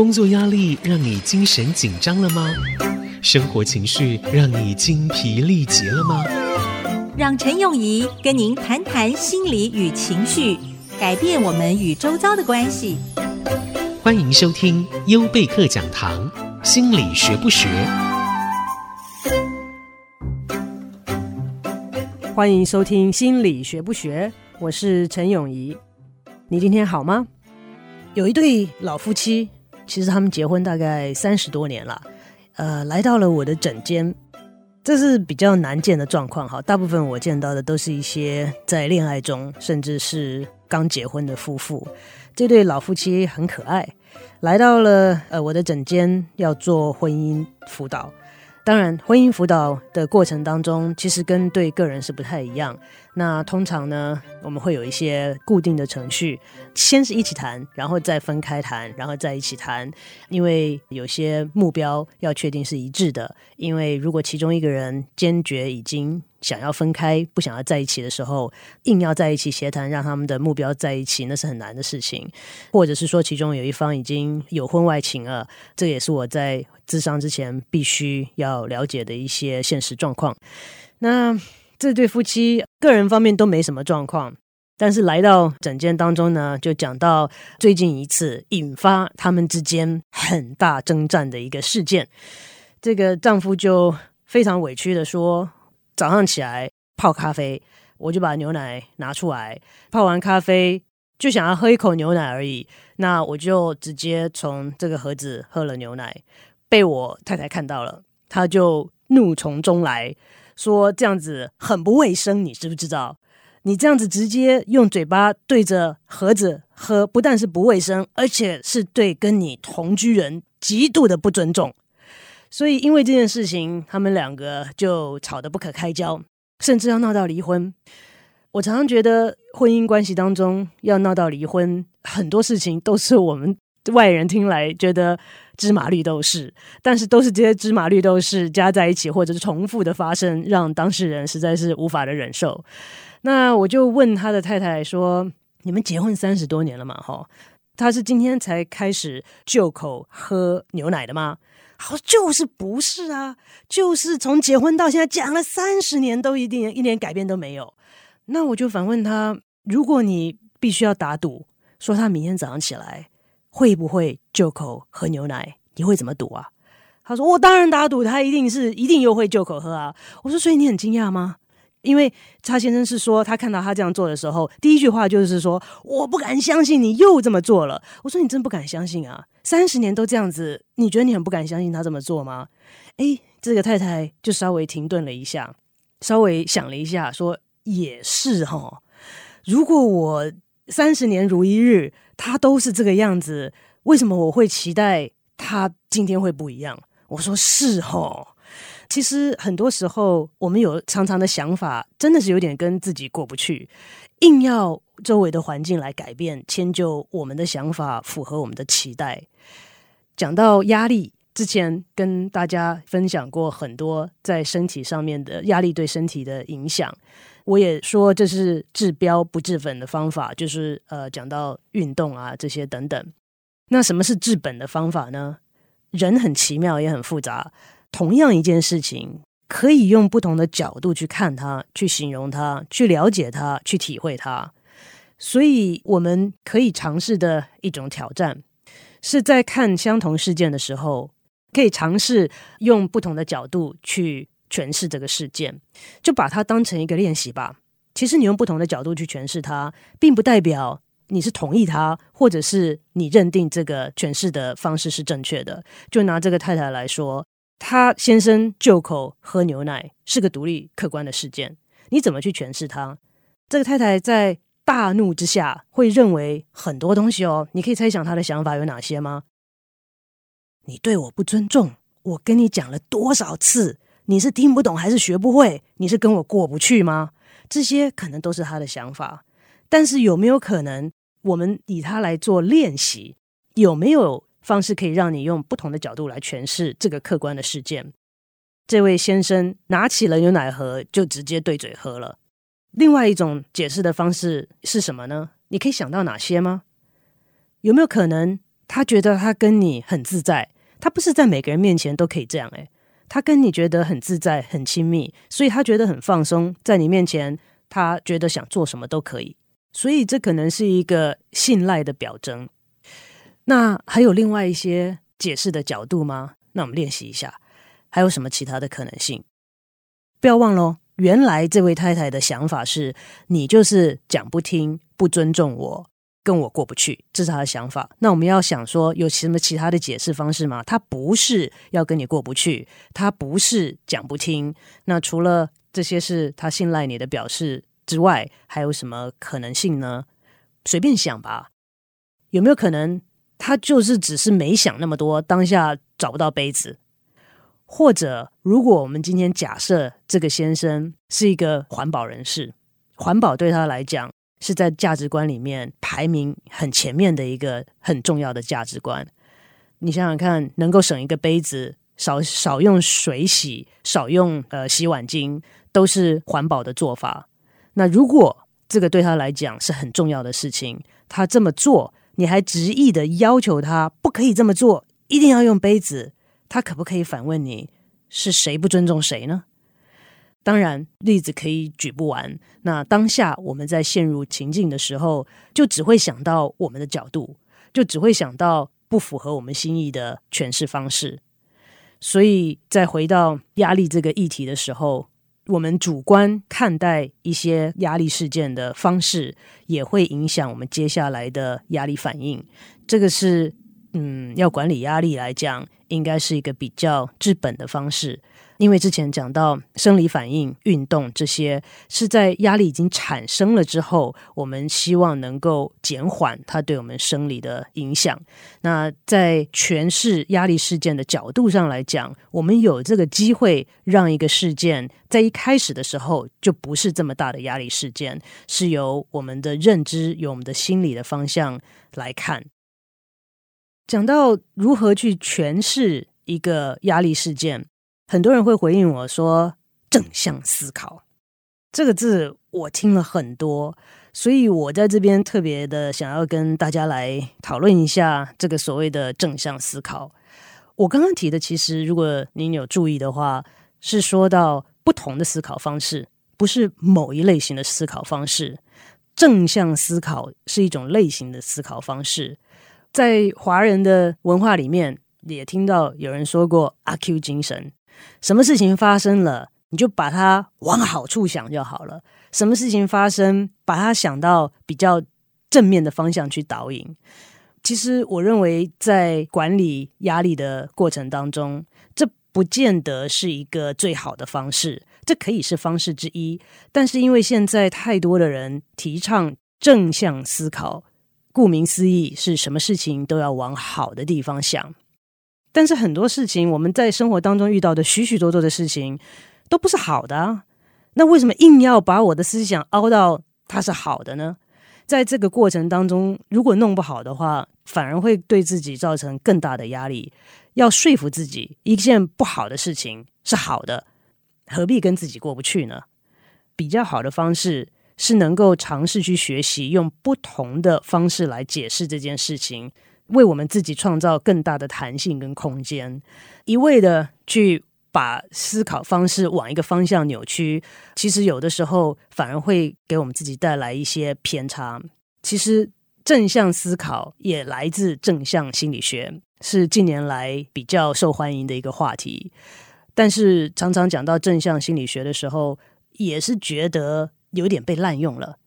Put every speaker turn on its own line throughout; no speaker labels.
工作压力让你精神紧张了吗？生活情绪让你精疲力竭了吗？
让陈永仪跟您谈谈心理与情绪，改变我们与周遭的关系。
欢迎收听优贝克讲堂，心理学不学？
欢迎收听心理学不学？我是陈永仪。你今天好吗？有一对老夫妻，其实他们结婚大概三十多年了，呃，来到了我的诊间，这是比较难见的状况哈。大部分我见到的都是一些在恋爱中，甚至是刚结婚的夫妇。这对老夫妻很可爱，来到了呃我的诊间要做婚姻辅导。当然，婚姻辅导的过程当中，其实跟对个人是不太一样。那通常呢，我们会有一些固定的程序，先是一起谈，然后再分开谈，然后再一起谈。因为有些目标要确定是一致的。因为如果其中一个人坚决已经想要分开，不想要在一起的时候，硬要在一起协谈，让他们的目标在一起，那是很难的事情。或者是说，其中有一方已经有婚外情了，这也是我在。智商之前必须要了解的一些现实状况。那这对夫妻个人方面都没什么状况，但是来到诊间当中呢，就讲到最近一次引发他们之间很大征战的一个事件。这个丈夫就非常委屈的说：“早上起来泡咖啡，我就把牛奶拿出来，泡完咖啡就想要喝一口牛奶而已，那我就直接从这个盒子喝了牛奶。”被我太太看到了，她就怒从中来说：“这样子很不卫生，你知不知道？你这样子直接用嘴巴对着盒子喝，不但是不卫生，而且是对跟你同居人极度的不尊重。”所以，因为这件事情，他们两个就吵得不可开交，甚至要闹到离婚。我常常觉得，婚姻关系当中要闹到离婚，很多事情都是我们外人听来觉得。芝麻绿豆事，但是都是这些芝麻绿豆事加在一起，或者是重复的发生，让当事人实在是无法的忍受。那我就问他的太太说：“你们结婚三十多年了嘛？哈，他是今天才开始就口喝牛奶的吗？”好，就是不是啊，就是从结婚到现在讲了三十年，都一定一点改变都没有。那我就反问他：“如果你必须要打赌，说他明天早上起来。”会不会就口喝牛奶？你会怎么赌啊？他说：“我当然打赌，他一定是一定又会就口喝啊。”我说：“所以你很惊讶吗？”因为查先生是说，他看到他这样做的时候，第一句话就是说：“我不敢相信你又这么做了。”我说：“你真不敢相信啊？三十年都这样子，你觉得你很不敢相信他这么做吗？”诶，这个太太就稍微停顿了一下，稍微想了一下，说：“也是哈，如果我三十年如一日。”他都是这个样子，为什么我会期待他今天会不一样？我说是齁，其实很多时候我们有常常的想法，真的是有点跟自己过不去，硬要周围的环境来改变，迁就我们的想法，符合我们的期待。讲到压力，之前跟大家分享过很多在身体上面的压力对身体的影响。我也说这是治标不治本的方法，就是呃讲到运动啊这些等等。那什么是治本的方法呢？人很奇妙也很复杂，同样一件事情可以用不同的角度去看它，去形容它，去了解它，去体会它。所以我们可以尝试的一种挑战，是在看相同事件的时候，可以尝试用不同的角度去。诠释这个事件，就把它当成一个练习吧。其实你用不同的角度去诠释它，并不代表你是同意它，或者是你认定这个诠释的方式是正确的。就拿这个太太来说，她先生就口喝牛奶是个独立客观的事件，你怎么去诠释他？这个太太在大怒之下会认为很多东西哦。你可以猜想她的想法有哪些吗？你对我不尊重，我跟你讲了多少次？你是听不懂还是学不会？你是跟我过不去吗？这些可能都是他的想法，但是有没有可能，我们以他来做练习？有没有方式可以让你用不同的角度来诠释这个客观的事件？这位先生拿起了牛奶盒，就直接对嘴喝了。另外一种解释的方式是什么呢？你可以想到哪些吗？有没有可能他觉得他跟你很自在，他不是在每个人面前都可以这样诶，他跟你觉得很自在、很亲密，所以他觉得很放松，在你面前，他觉得想做什么都可以，所以这可能是一个信赖的表征。那还有另外一些解释的角度吗？那我们练习一下，还有什么其他的可能性？不要忘了，原来这位太太的想法是你就是讲不听、不尊重我。跟我过不去，这是她的想法。那我们要想说，有什么其他的解释方式吗？她不是要跟你过不去，她不是讲不听。那除了这些是她信赖你的表示之外，还有什么可能性呢？随便想吧。有没有可能他就是只是没想那么多，当下找不到杯子？或者，如果我们今天假设这个先生是一个环保人士，环保对他来讲。是在价值观里面排名很前面的一个很重要的价值观。你想想看，能够省一个杯子，少少用水洗，少用呃洗碗巾，都是环保的做法。那如果这个对他来讲是很重要的事情，他这么做，你还执意的要求他不可以这么做，一定要用杯子，他可不可以反问你，是谁不尊重谁呢？当然，例子可以举不完。那当下我们在陷入情境的时候，就只会想到我们的角度，就只会想到不符合我们心意的诠释方式。所以，再回到压力这个议题的时候，我们主观看待一些压力事件的方式，也会影响我们接下来的压力反应。这个是，嗯，要管理压力来讲，应该是一个比较治本的方式。因为之前讲到生理反应、运动这些是在压力已经产生了之后，我们希望能够减缓它对我们生理的影响。那在诠释压力事件的角度上来讲，我们有这个机会让一个事件在一开始的时候就不是这么大的压力事件，是由我们的认知、由我们的心理的方向来看。讲到如何去诠释一个压力事件。很多人会回应我说：“正向思考”这个字我听了很多，所以我在这边特别的想要跟大家来讨论一下这个所谓的正向思考。我刚刚提的，其实如果您有注意的话，是说到不同的思考方式，不是某一类型的思考方式。正向思考是一种类型的思考方式，在华人的文化里面，也听到有人说过“阿 Q 精神”。什么事情发生了，你就把它往好处想就好了。什么事情发生，把它想到比较正面的方向去导引。其实，我认为在管理压力的过程当中，这不见得是一个最好的方式。这可以是方式之一，但是因为现在太多的人提倡正向思考，顾名思义，是什么事情都要往好的地方想。但是很多事情，我们在生活当中遇到的许许多多的事情，都不是好的啊。那为什么硬要把我的思想凹到它是好的呢？在这个过程当中，如果弄不好的话，反而会对自己造成更大的压力。要说服自己一件不好的事情是好的，何必跟自己过不去呢？比较好的方式是能够尝试去学习，用不同的方式来解释这件事情。为我们自己创造更大的弹性跟空间，一味的去把思考方式往一个方向扭曲，其实有的时候反而会给我们自己带来一些偏差。其实正向思考也来自正向心理学，是近年来比较受欢迎的一个话题。但是常常讲到正向心理学的时候，也是觉得有点被滥用了。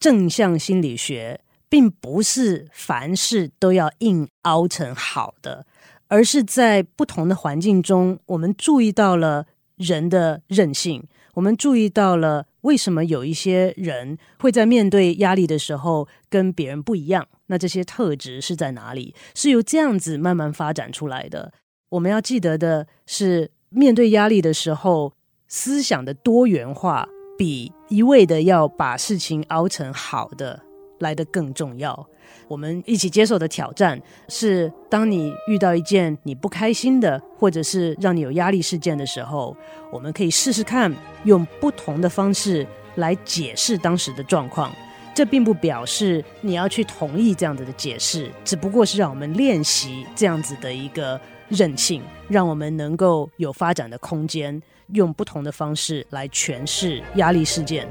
正向心理学。并不是凡事都要硬凹成好的，而是在不同的环境中，我们注意到了人的韧性，我们注意到了为什么有一些人会在面对压力的时候跟别人不一样。那这些特质是在哪里？是由这样子慢慢发展出来的。我们要记得的是，面对压力的时候，思想的多元化比一味的要把事情熬成好的。来得更重要。我们一起接受的挑战是：当你遇到一件你不开心的，或者是让你有压力事件的时候，我们可以试试看用不同的方式来解释当时的状况。这并不表示你要去同意这样子的解释，只不过是让我们练习这样子的一个韧性，让我们能够有发展的空间，用不同的方式来诠释压力事件。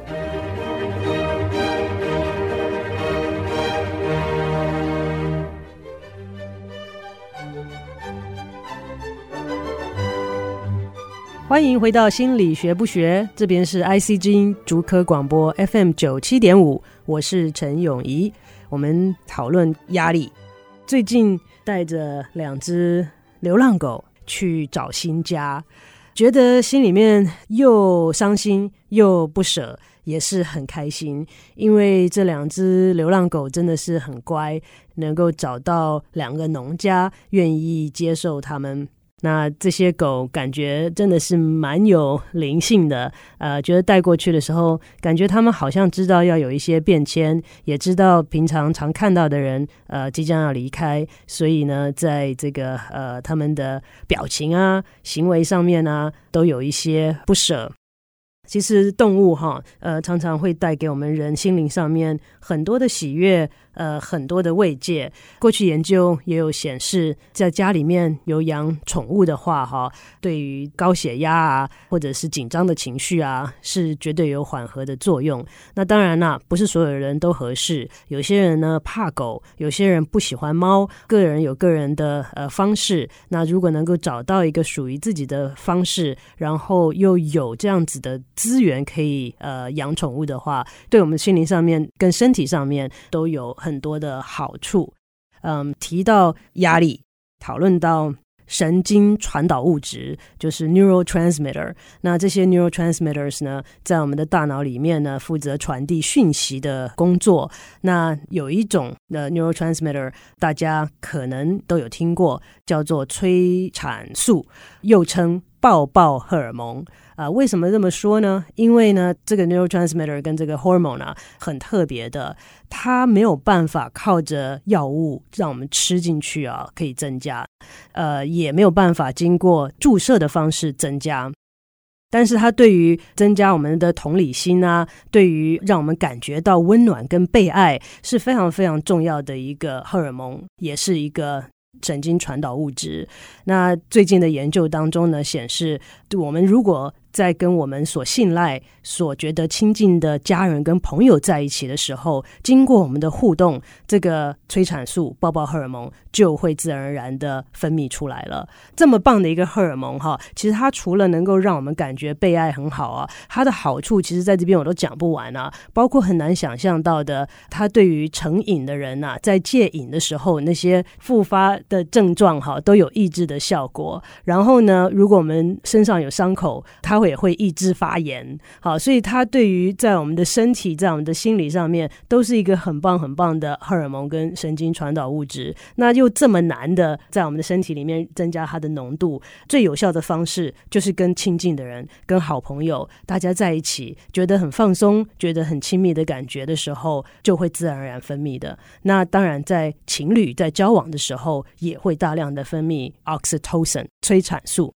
欢迎回到心理学不学，这边是 IC 之音竹科广播 FM 九七点五，我是陈永仪。我们讨论压力。最近带着两只流浪狗去找新家，觉得心里面又伤心又不舍，也是很开心，因为这两只流浪狗真的是很乖，能够找到两个农家愿意接受他们。那这些狗感觉真的是蛮有灵性的，呃，觉得带过去的时候，感觉他们好像知道要有一些变迁，也知道平常常看到的人，呃，即将要离开，所以呢，在这个呃他们的表情啊、行为上面呢，都有一些不舍。其实动物哈，呃，常常会带给我们人心灵上面很多的喜悦。呃，很多的慰藉。过去研究也有显示，在家里面有养宠物的话，哈，对于高血压啊，或者是紧张的情绪啊，是绝对有缓和的作用。那当然啦，不是所有人都合适。有些人呢怕狗，有些人不喜欢猫，个人有个人的呃方式。那如果能够找到一个属于自己的方式，然后又有这样子的资源可以呃养宠物的话，对我们心灵上面跟身体上面都有。很多的好处，嗯，提到压力，讨论到神经传导物质，就是 neurotransmitter。那这些 neurotransmitters 呢，在我们的大脑里面呢，负责传递讯息的工作。那有一种的 neurotransmitter，大家可能都有听过，叫做催产素，又称抱抱荷尔蒙。啊，为什么这么说呢？因为呢，这个 neurotransmitter 跟这个 hormone 啊，很特别的，它没有办法靠着药物让我们吃进去啊，可以增加，呃，也没有办法经过注射的方式增加。但是它对于增加我们的同理心啊，对于让我们感觉到温暖跟被爱是非常非常重要的一个荷尔蒙，也是一个。神经传导物质。那最近的研究当中呢，显示我们如果在跟我们所信赖、所觉得亲近的家人跟朋友在一起的时候，经过我们的互动，这个催产素、抱抱荷尔蒙就会自然而然的分泌出来了。这么棒的一个荷尔蒙哈，其实它除了能够让我们感觉被爱很好啊，它的好处其实在这边我都讲不完啊。包括很难想象到的，它对于成瘾的人呐、啊，在戒瘾的时候那些复发的症状哈，都有抑制的效果。然后呢，如果我们身上有伤口，它会也会抑制发炎，好，所以它对于在我们的身体、在我们的心理上面，都是一个很棒很棒的荷尔蒙跟神经传导物质。那又这么难的在我们的身体里面增加它的浓度，最有效的方式就是跟亲近的人、跟好朋友大家在一起，觉得很放松、觉得很亲密的感觉的时候，就会自然而然分泌的。那当然，在情侣在交往的时候，也会大量的分泌 oxytocin 催产素。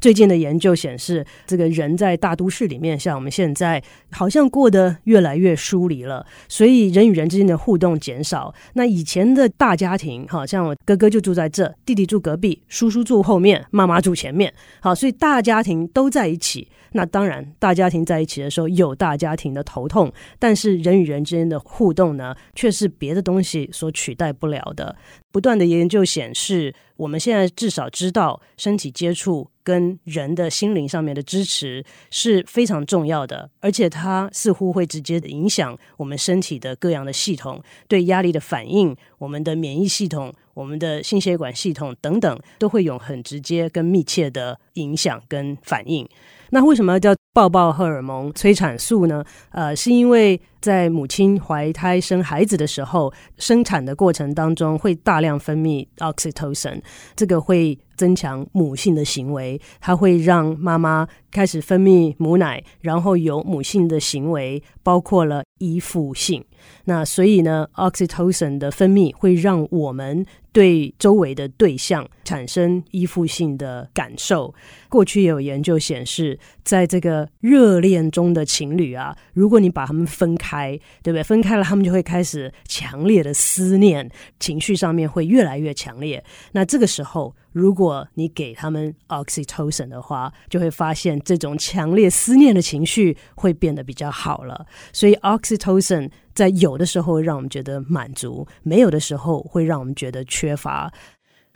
最近的研究显示，这个人在大都市里面，像我们现在，好像过得越来越疏离了，所以人与人之间的互动减少。那以前的大家庭，好像我哥哥就住在这，弟弟住隔壁，叔叔住后面，妈妈住前面，好，所以大家庭都在一起。那当然，大家庭在一起的时候有大家庭的头痛，但是人与人之间的互动呢，却是别的东西所取代不了的。不断的研究显示，我们现在至少知道，身体接触跟人的心灵上面的支持是非常重要的，而且它似乎会直接影响我们身体的各样的系统，对压力的反应，我们的免疫系统、我们的心血管系统等等，都会有很直接跟密切的影响跟反应。那为什么要叫抱抱荷尔蒙催产素呢？呃，是因为在母亲怀胎生孩子的时候，生产的过程当中会大量分泌 oxytocin，这个会增强母性的行为，它会让妈妈开始分泌母奶，然后有母性的行为，包括了依附性。那所以呢，oxytocin 的分泌会让我们对周围的对象产生依附性的感受。过去也有研究显示，在这个热恋中的情侣啊，如果你把他们分开，对不对？分开了，他们就会开始强烈的思念，情绪上面会越来越强烈。那这个时候，如果你给他们 oxytocin 的话，就会发现这种强烈思念的情绪会变得比较好了。所以 oxytocin 在有的时候让我们觉得满足，没有的时候会让我们觉得缺乏。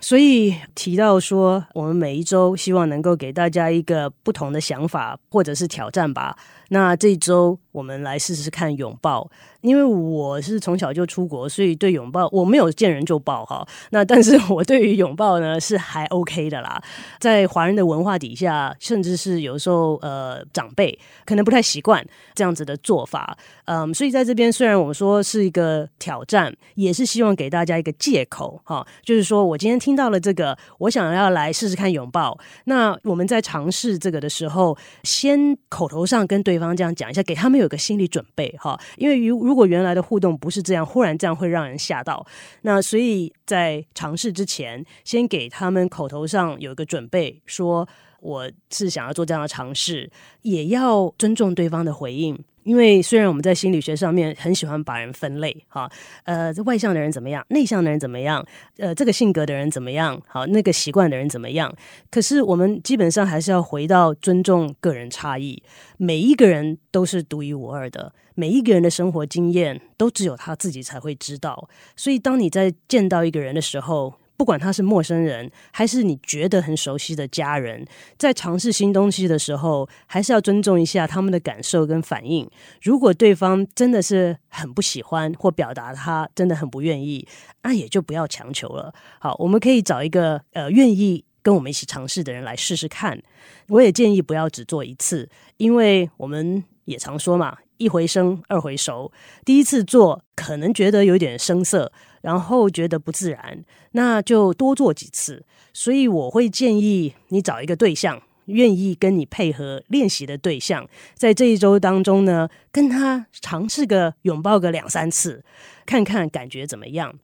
所以提到说，我们每一周希望能够给大家一个不同的想法或者是挑战吧。那这一周我们来试试看拥抱。因为我是从小就出国，所以对拥抱我没有见人就抱哈。那但是我对于拥抱呢是还 OK 的啦。在华人的文化底下，甚至是有时候呃长辈可能不太习惯这样子的做法。嗯，所以在这边虽然我们说是一个挑战，也是希望给大家一个借口哈，就是说我今天听到了这个，我想要来试试看拥抱。那我们在尝试这个的时候，先口头上跟对方这样讲一下，给他们有个心理准备哈。因为如如果原来的互动不是这样，忽然这样会让人吓到。那所以在尝试之前，先给他们口头上有一个准备，说我是想要做这样的尝试，也要尊重对方的回应。因为虽然我们在心理学上面很喜欢把人分类，哈，呃，外向的人怎么样，内向的人怎么样，呃，这个性格的人怎么样，好，那个习惯的人怎么样，可是我们基本上还是要回到尊重个人差异，每一个人都是独一无二的，每一个人的生活经验都只有他自己才会知道，所以当你在见到一个人的时候，不管他是陌生人，还是你觉得很熟悉的家人，在尝试新东西的时候，还是要尊重一下他们的感受跟反应。如果对方真的是很不喜欢，或表达他真的很不愿意，那也就不要强求了。好，我们可以找一个呃愿意跟我们一起尝试的人来试试看。我也建议不要只做一次，因为我们也常说嘛。一回生，二回熟。第一次做可能觉得有点生涩，然后觉得不自然，那就多做几次。所以我会建议你找一个对象，愿意跟你配合练习的对象，在这一周当中呢，跟他尝试个拥抱个两三次，看看感觉怎么样。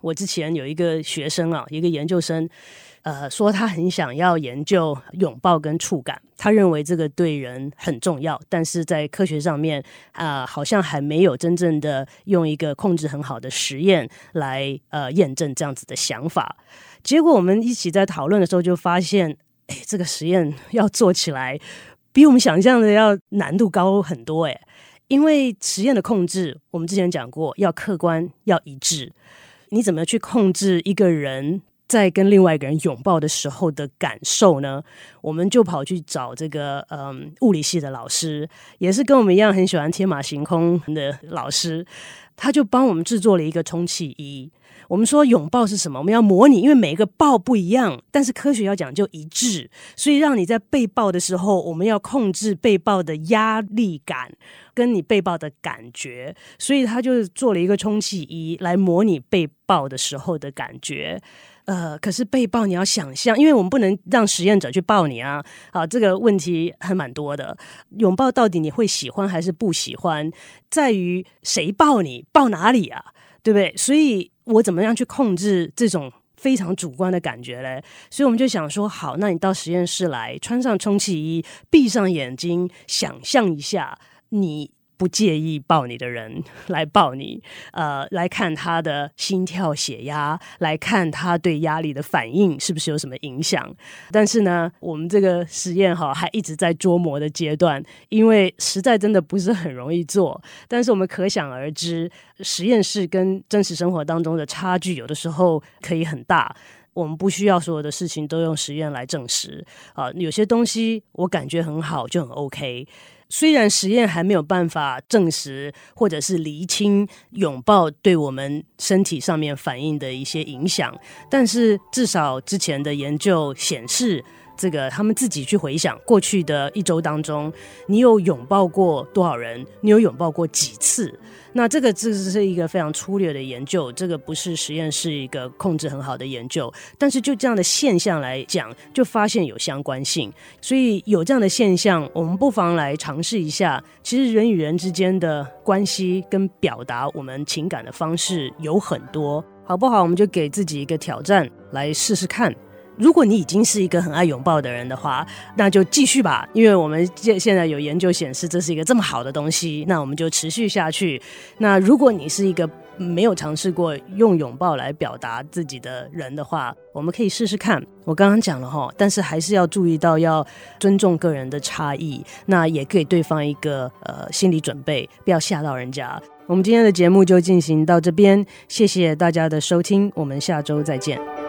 我之前有一个学生啊，一个研究生。呃，说他很想要研究拥抱跟触感，他认为这个对人很重要，但是在科学上面啊，好像还没有真正的用一个控制很好的实验来呃验证这样子的想法。结果我们一起在讨论的时候就发现，哎，这个实验 要做起来比我们想象的要难度高很多诶，因为实验的控制我们之前讲过，要客观要一致，你怎么去控制一个人？在跟另外一个人拥抱的时候的感受呢，我们就跑去找这个嗯物理系的老师，也是跟我们一样很喜欢天马行空的老师，他就帮我们制作了一个充气衣。我们说拥抱是什么？我们要模拟，因为每一个抱不一样，但是科学要讲究一致，所以让你在被抱的时候，我们要控制被抱的压力感跟你被抱的感觉，所以他就做了一个充气衣来模拟被抱的时候的感觉。呃，可是被抱你要想象，因为我们不能让实验者去抱你啊。好，这个问题还蛮多的。拥抱到底你会喜欢还是不喜欢，在于谁抱你，抱哪里啊，对不对？所以我怎么样去控制这种非常主观的感觉嘞？所以我们就想说，好，那你到实验室来，穿上充气衣，闭上眼睛，想象一下你。不介意抱你的人 来抱你，呃，来看他的心跳、血压，来看他对压力的反应是不是有什么影响。但是呢，我们这个实验哈还一直在琢磨的阶段，因为实在真的不是很容易做。但是我们可想而知，实验室跟真实生活当中的差距有的时候可以很大。我们不需要所有的事情都用实验来证实啊，有些东西我感觉很好就很 OK。虽然实验还没有办法证实或者是厘清拥抱对我们身体上面反应的一些影响，但是至少之前的研究显示，这个他们自己去回想过去的一周当中，你有拥抱过多少人？你有拥抱过几次？那这个这是一个非常粗略的研究，这个不是实验室一个控制很好的研究，但是就这样的现象来讲，就发现有相关性。所以有这样的现象，我们不妨来尝试一下。其实人与人之间的关系跟表达我们情感的方式有很多，好不好？我们就给自己一个挑战来试试看。如果你已经是一个很爱拥抱的人的话，那就继续吧，因为我们现现在有研究显示这是一个这么好的东西，那我们就持续下去。那如果你是一个没有尝试过用拥抱来表达自己的人的话，我们可以试试看。我刚刚讲了哈，但是还是要注意到要尊重个人的差异，那也给对方一个呃心理准备，不要吓到人家。我们今天的节目就进行到这边，谢谢大家的收听，我们下周再见。